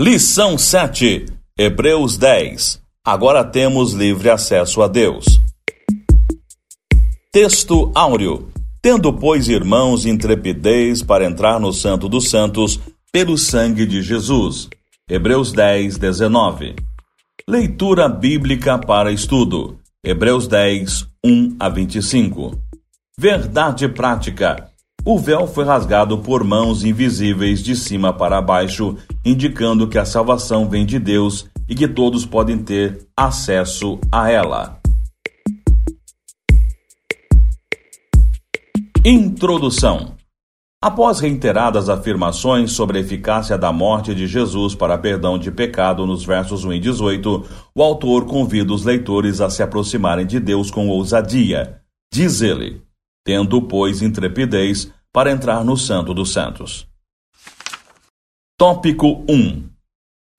Lição 7, Hebreus 10. Agora temos livre acesso a Deus. Texto áureo. Tendo, pois, irmãos, intrepidez para entrar no Santo dos Santos pelo sangue de Jesus. Hebreus 10, 19. Leitura bíblica para estudo. Hebreus 10, 1 a 25. Verdade prática. O véu foi rasgado por mãos invisíveis de cima para baixo, indicando que a salvação vem de Deus e que todos podem ter acesso a ela. Introdução Após reiteradas afirmações sobre a eficácia da morte de Jesus para perdão de pecado nos versos 1 e 18, o autor convida os leitores a se aproximarem de Deus com ousadia. Diz ele: Tendo, pois, intrepidez para entrar no Santo dos Santos. Tópico 1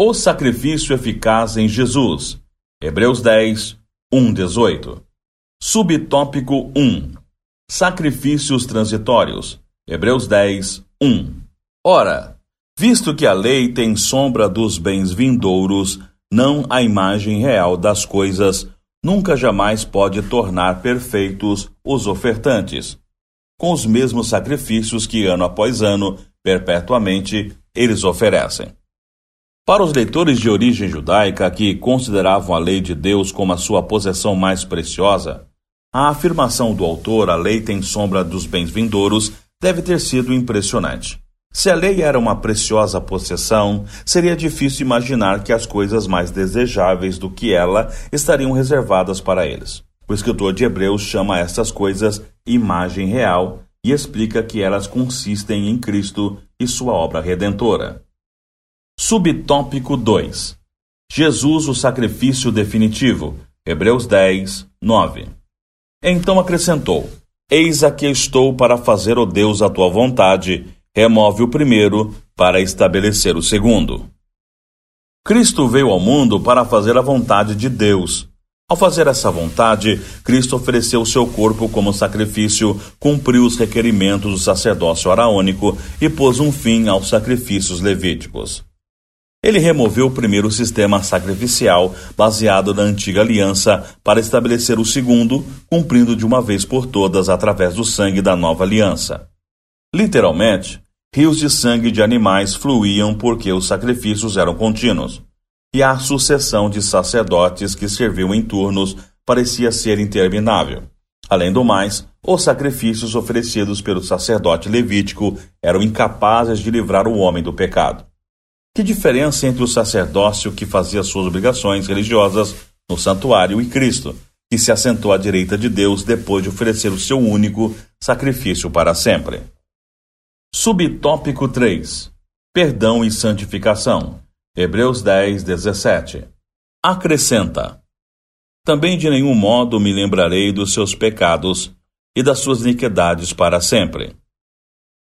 O sacrifício eficaz em Jesus. Hebreus 10, 1, 18. Subtópico 1 Sacrifícios transitórios. Hebreus 10, 1. Ora, visto que a lei tem sombra dos bens vindouros, não a imagem real das coisas, nunca jamais pode tornar perfeitos os ofertantes com os mesmos sacrifícios que ano após ano, perpetuamente, eles oferecem. Para os leitores de origem judaica que consideravam a lei de Deus como a sua possessão mais preciosa, a afirmação do autor, a lei tem sombra dos bens vindouros, deve ter sido impressionante. Se a lei era uma preciosa possessão, seria difícil imaginar que as coisas mais desejáveis do que ela estariam reservadas para eles. O escritor de Hebreus chama estas coisas imagem real e explica que elas consistem em Cristo e sua obra redentora. Subtópico 2 Jesus, o sacrifício definitivo. Hebreus 10, 9. Então acrescentou: Eis aqui estou para fazer, o Deus, a tua vontade. Remove o primeiro para estabelecer o segundo. Cristo veio ao mundo para fazer a vontade de Deus. Ao fazer essa vontade, Cristo ofereceu o seu corpo como sacrifício, cumpriu os requerimentos do sacerdócio araônico e pôs um fim aos sacrifícios levíticos. Ele removeu o primeiro sistema sacrificial baseado na antiga aliança para estabelecer o segundo, cumprindo de uma vez por todas através do sangue da nova aliança. Literalmente, rios de sangue de animais fluíam porque os sacrifícios eram contínuos e a sucessão de sacerdotes que serviam em turnos parecia ser interminável. Além do mais, os sacrifícios oferecidos pelo sacerdote levítico eram incapazes de livrar o homem do pecado. Que diferença entre o sacerdócio que fazia suas obrigações religiosas no santuário e Cristo, que se assentou à direita de Deus depois de oferecer o seu único sacrifício para sempre. Subtópico 3 Perdão e santificação. Hebreus 10, 17. Acrescenta: Também de nenhum modo me lembrarei dos seus pecados e das suas iniquidades para sempre.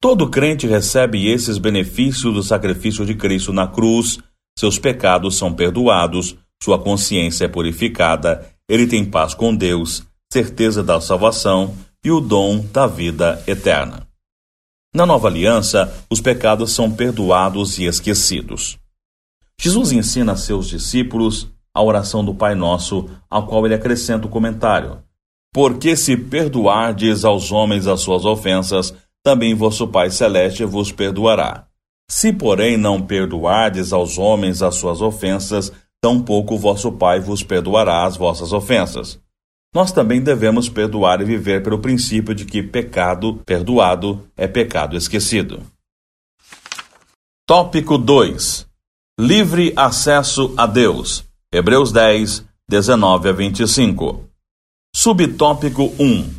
Todo crente recebe esses benefícios do sacrifício de Cristo na cruz, seus pecados são perdoados, sua consciência é purificada, ele tem paz com Deus, certeza da salvação e o dom da vida eterna. Na nova aliança, os pecados são perdoados e esquecidos. Jesus ensina a seus discípulos a oração do Pai Nosso, ao qual ele acrescenta o comentário: Porque se perdoardes aos homens as suas ofensas, também vosso Pai Celeste vos perdoará. Se, porém, não perdoardes aos homens as suas ofensas, tampouco vosso Pai vos perdoará as vossas ofensas. Nós também devemos perdoar e viver pelo princípio de que pecado perdoado é pecado esquecido. Tópico 2 Livre acesso a Deus. Hebreus 10, 19 a 25. Subtópico 1.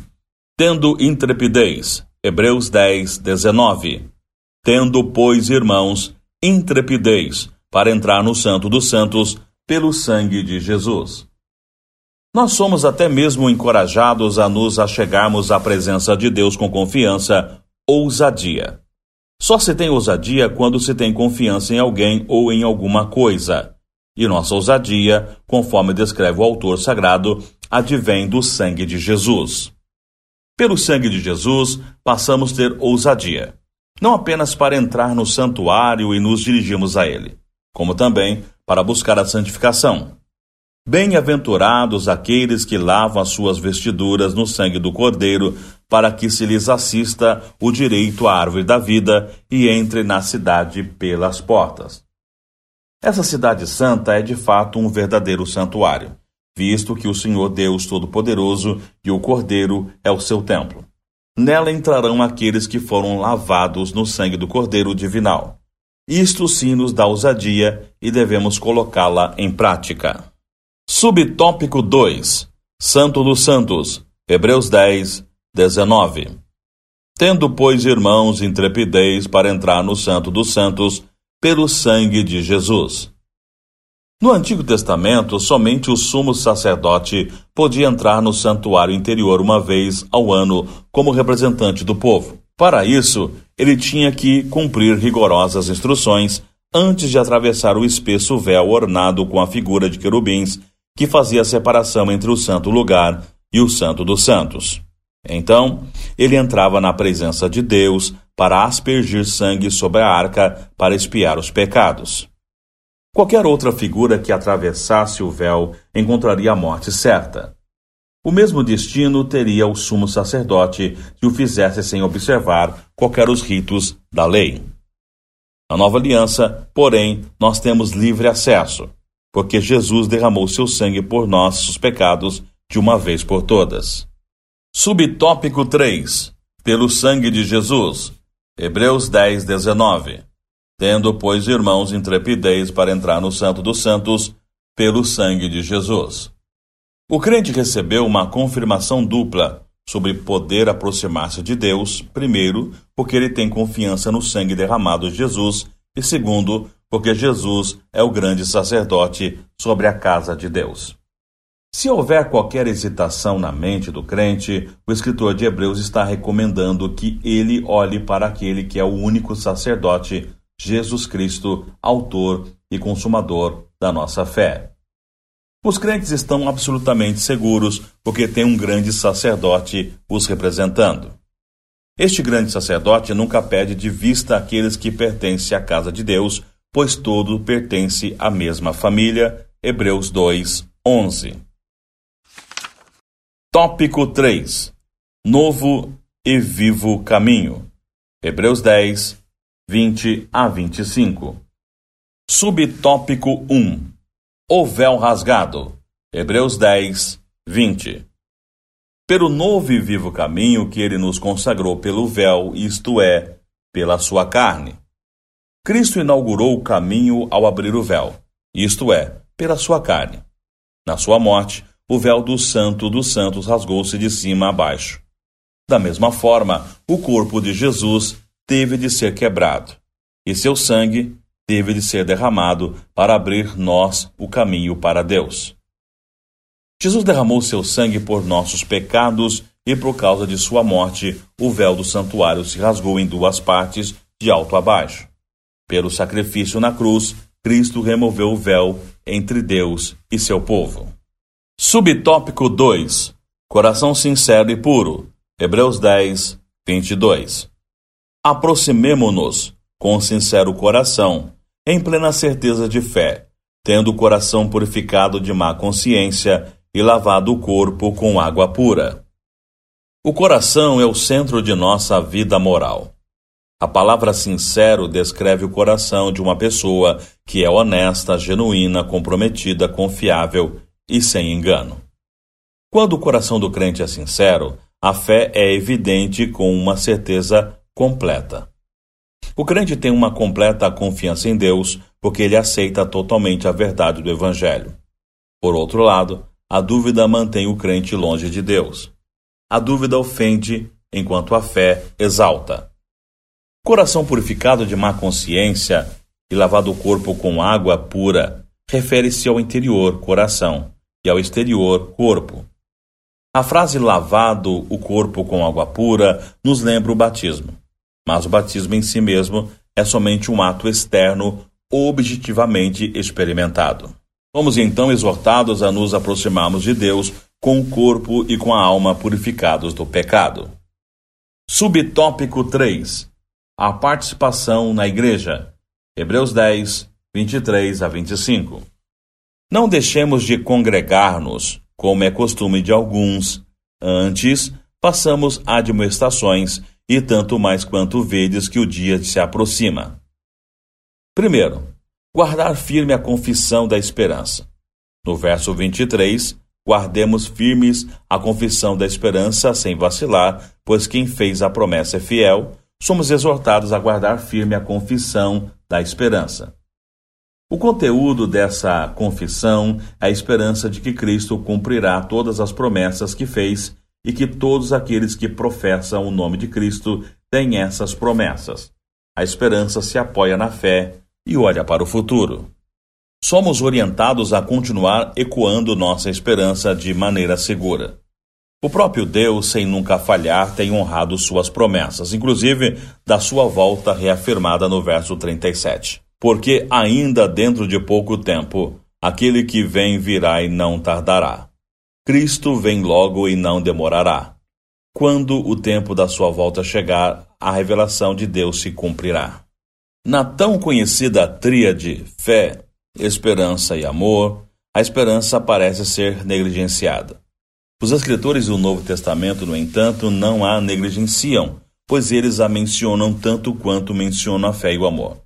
Tendo intrepidez. Hebreus 10, 19. Tendo, pois, irmãos, intrepidez para entrar no Santo dos Santos pelo sangue de Jesus. Nós somos até mesmo encorajados a nos achegarmos à presença de Deus com confiança, ousadia. Só se tem ousadia quando se tem confiança em alguém ou em alguma coisa. E nossa ousadia, conforme descreve o autor sagrado, advém do sangue de Jesus. Pelo sangue de Jesus, passamos a ter ousadia. Não apenas para entrar no santuário e nos dirigirmos a ele. como também para buscar a santificação. Bem-aventurados aqueles que lavam as suas vestiduras no sangue do Cordeiro, para que se lhes assista o direito à árvore da vida e entre na cidade pelas portas. Essa cidade santa é de fato um verdadeiro santuário, visto que o Senhor Deus Todo-Poderoso e o Cordeiro é o seu templo. Nela entrarão aqueles que foram lavados no sangue do Cordeiro divinal. Isto sim nos dá ousadia e devemos colocá-la em prática. Subtópico 2 Santo dos Santos Hebreus 10, 19 Tendo, pois, irmãos, intrepidez para entrar no Santo dos Santos pelo sangue de Jesus. No Antigo Testamento, somente o sumo sacerdote podia entrar no santuário interior uma vez ao ano como representante do povo. Para isso, ele tinha que cumprir rigorosas instruções antes de atravessar o espesso véu ornado com a figura de querubins que fazia a separação entre o santo lugar e o santo dos santos. Então, ele entrava na presença de Deus para aspergir sangue sobre a arca para expiar os pecados. Qualquer outra figura que atravessasse o véu encontraria a morte certa. O mesmo destino teria o sumo sacerdote se o fizesse sem observar qualquer os ritos da lei. Na nova aliança, porém, nós temos livre acesso, porque Jesus derramou seu sangue por nossos pecados de uma vez por todas. Subtópico 3. Pelo sangue de Jesus. Hebreus 10, 19. Tendo, pois, irmãos, intrepidez para entrar no Santo dos Santos, pelo sangue de Jesus. O crente recebeu uma confirmação dupla sobre poder aproximar-se de Deus, primeiro, porque ele tem confiança no sangue derramado de Jesus, e segundo, porque Jesus é o grande sacerdote sobre a casa de Deus. Se houver qualquer hesitação na mente do crente, o escritor de Hebreus está recomendando que ele olhe para aquele que é o único sacerdote, Jesus Cristo, autor e consumador da nossa fé. Os crentes estão absolutamente seguros porque tem um grande sacerdote os representando. Este grande sacerdote nunca perde de vista aqueles que pertencem à casa de Deus, pois todo pertence à mesma família. Hebreus 2, 11. Tópico 3 Novo e vivo caminho. Hebreus 10, 20 a 25. Subtópico 1 O véu rasgado. Hebreus 10, 20. Pelo novo e vivo caminho que ele nos consagrou pelo véu, isto é, pela sua carne Cristo inaugurou o caminho ao abrir o véu, isto é, pela sua carne. Na sua morte, o véu do Santo dos Santos rasgou-se de cima a baixo. Da mesma forma, o corpo de Jesus teve de ser quebrado, e seu sangue teve de ser derramado para abrir nós o caminho para Deus. Jesus derramou seu sangue por nossos pecados e por causa de sua morte, o véu do santuário se rasgou em duas partes, de alto a baixo. Pelo sacrifício na cruz, Cristo removeu o véu entre Deus e seu povo. Subtópico 2 Coração sincero e puro. Hebreus 10, 22. Aproximemo-nos com sincero coração, em plena certeza de fé, tendo o coração purificado de má consciência e lavado o corpo com água pura. O coração é o centro de nossa vida moral. A palavra sincero descreve o coração de uma pessoa que é honesta, genuína, comprometida, confiável e sem engano. Quando o coração do crente é sincero, a fé é evidente com uma certeza completa. O crente tem uma completa confiança em Deus porque ele aceita totalmente a verdade do Evangelho. Por outro lado, a dúvida mantém o crente longe de Deus. A dúvida ofende, enquanto a fé exalta. Coração purificado de má consciência e lavado o corpo com água pura refere-se ao interior, coração, e ao exterior, corpo. A frase lavado o corpo com água pura nos lembra o batismo, mas o batismo em si mesmo é somente um ato externo objetivamente experimentado. Fomos então exortados a nos aproximarmos de Deus com o corpo e com a alma purificados do pecado. Subtópico 3 a participação na igreja. Hebreus 10, 23 a 25. Não deixemos de congregar-nos, como é costume de alguns. Antes, passamos admoestações, e tanto mais quanto vedes que o dia se aproxima. Primeiro, guardar firme a confissão da esperança. No verso 23, guardemos firmes a confissão da esperança sem vacilar, pois quem fez a promessa é fiel. Somos exortados a guardar firme a confissão da esperança. O conteúdo dessa confissão é a esperança de que Cristo cumprirá todas as promessas que fez e que todos aqueles que professam o nome de Cristo têm essas promessas. A esperança se apoia na fé e olha para o futuro. Somos orientados a continuar ecoando nossa esperança de maneira segura. O próprio Deus, sem nunca falhar, tem honrado suas promessas, inclusive da sua volta reafirmada no verso 37. Porque ainda dentro de pouco tempo, aquele que vem virá e não tardará. Cristo vem logo e não demorará. Quando o tempo da sua volta chegar, a revelação de Deus se cumprirá. Na tão conhecida tríade fé, esperança e amor, a esperança parece ser negligenciada. Os escritores do Novo Testamento, no entanto, não a negligenciam, pois eles a mencionam tanto quanto mencionam a fé e o amor.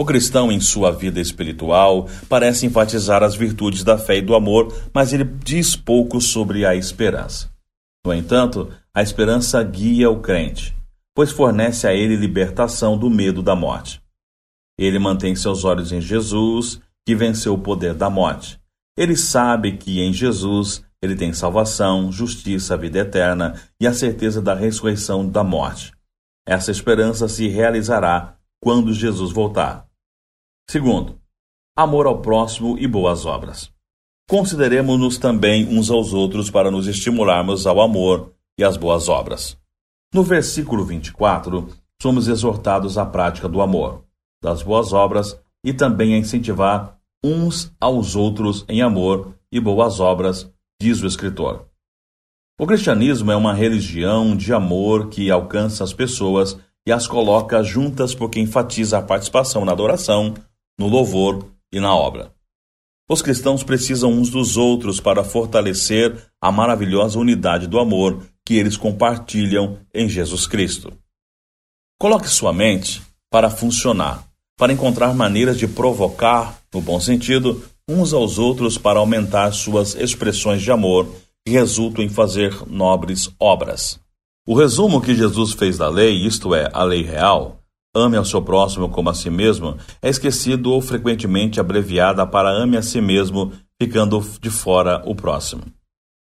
O cristão, em sua vida espiritual, parece enfatizar as virtudes da fé e do amor, mas ele diz pouco sobre a esperança. No entanto, a esperança guia o crente, pois fornece a ele libertação do medo da morte. Ele mantém seus olhos em Jesus, que venceu o poder da morte. Ele sabe que em Jesus ele tem salvação, justiça, vida eterna e a certeza da ressurreição da morte. Essa esperança se realizará quando Jesus voltar. Segundo, amor ao próximo e boas obras. Consideremos-nos também uns aos outros para nos estimularmos ao amor e às boas obras. No versículo 24, somos exortados à prática do amor, das boas obras e também a incentivar uns aos outros em amor e boas obras, diz o escritor. O cristianismo é uma religião de amor que alcança as pessoas e as coloca juntas porque enfatiza a participação na adoração, no louvor e na obra. Os cristãos precisam uns dos outros para fortalecer a maravilhosa unidade do amor que eles compartilham em Jesus Cristo. Coloque sua mente para funcionar, para encontrar maneiras de provocar, no bom sentido, uns aos outros para aumentar suas expressões de amor que resultam em fazer nobres obras. O resumo que Jesus fez da lei, isto é, a lei real, ame ao seu próximo como a si mesmo, é esquecido ou frequentemente abreviada para ame a si mesmo, ficando de fora o próximo.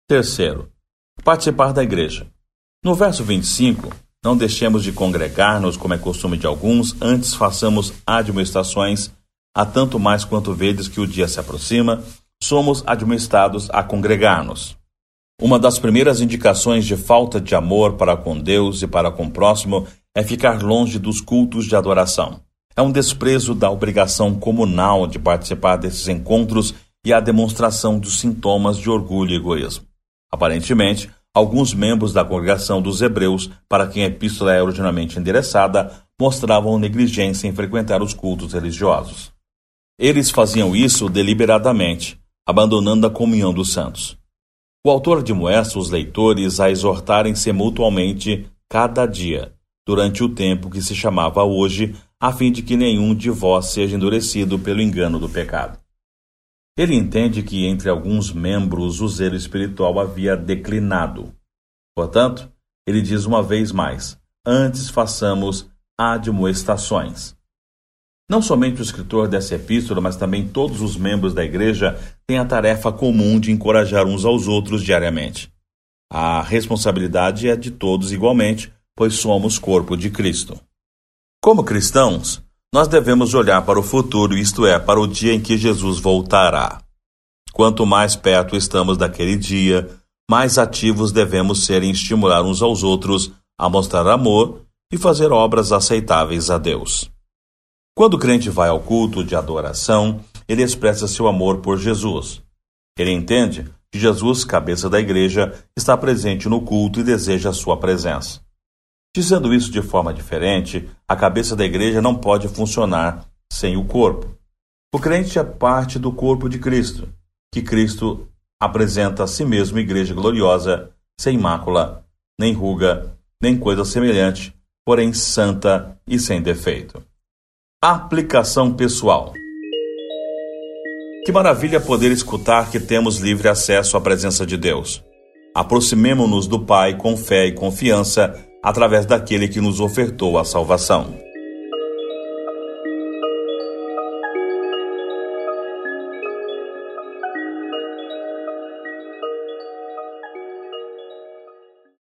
Terceiro, Participar da igreja. No verso 25, não deixemos de congregar-nos, como é costume de alguns, antes façamos admoestações, a tanto mais quanto vedes que o dia se aproxima, somos admoestados a congregar-nos. Uma das primeiras indicações de falta de amor para com Deus e para com o próximo é ficar longe dos cultos de adoração. É um desprezo da obrigação comunal de participar desses encontros e a demonstração dos sintomas de orgulho e egoísmo. Aparentemente, alguns membros da congregação dos Hebreus, para quem a epístola é originalmente endereçada, mostravam negligência em frequentar os cultos religiosos. Eles faziam isso deliberadamente, abandonando a comunhão dos santos. O autor admoesta os leitores a exortarem-se mutualmente cada dia, durante o tempo que se chamava hoje, a fim de que nenhum de vós seja endurecido pelo engano do pecado. Ele entende que entre alguns membros o zelo espiritual havia declinado. Portanto, ele diz uma vez mais: antes façamos admoestações. Não somente o escritor dessa epístola, mas também todos os membros da igreja têm a tarefa comum de encorajar uns aos outros diariamente. A responsabilidade é de todos igualmente, pois somos corpo de Cristo. Como cristãos, nós devemos olhar para o futuro, isto é, para o dia em que Jesus voltará. Quanto mais perto estamos daquele dia, mais ativos devemos ser em estimular uns aos outros a mostrar amor e fazer obras aceitáveis a Deus. Quando o crente vai ao culto de adoração, ele expressa seu amor por Jesus. Ele entende que Jesus, cabeça da igreja, está presente no culto e deseja sua presença. Dizendo isso de forma diferente, a cabeça da igreja não pode funcionar sem o corpo. O crente é parte do corpo de Cristo, que Cristo apresenta a si mesmo igreja gloriosa, sem mácula, nem ruga, nem coisa semelhante, porém santa e sem defeito. Aplicação pessoal. Que maravilha poder escutar que temos livre acesso à presença de Deus. Aproximemo-nos do Pai com fé e confiança através daquele que nos ofertou a salvação.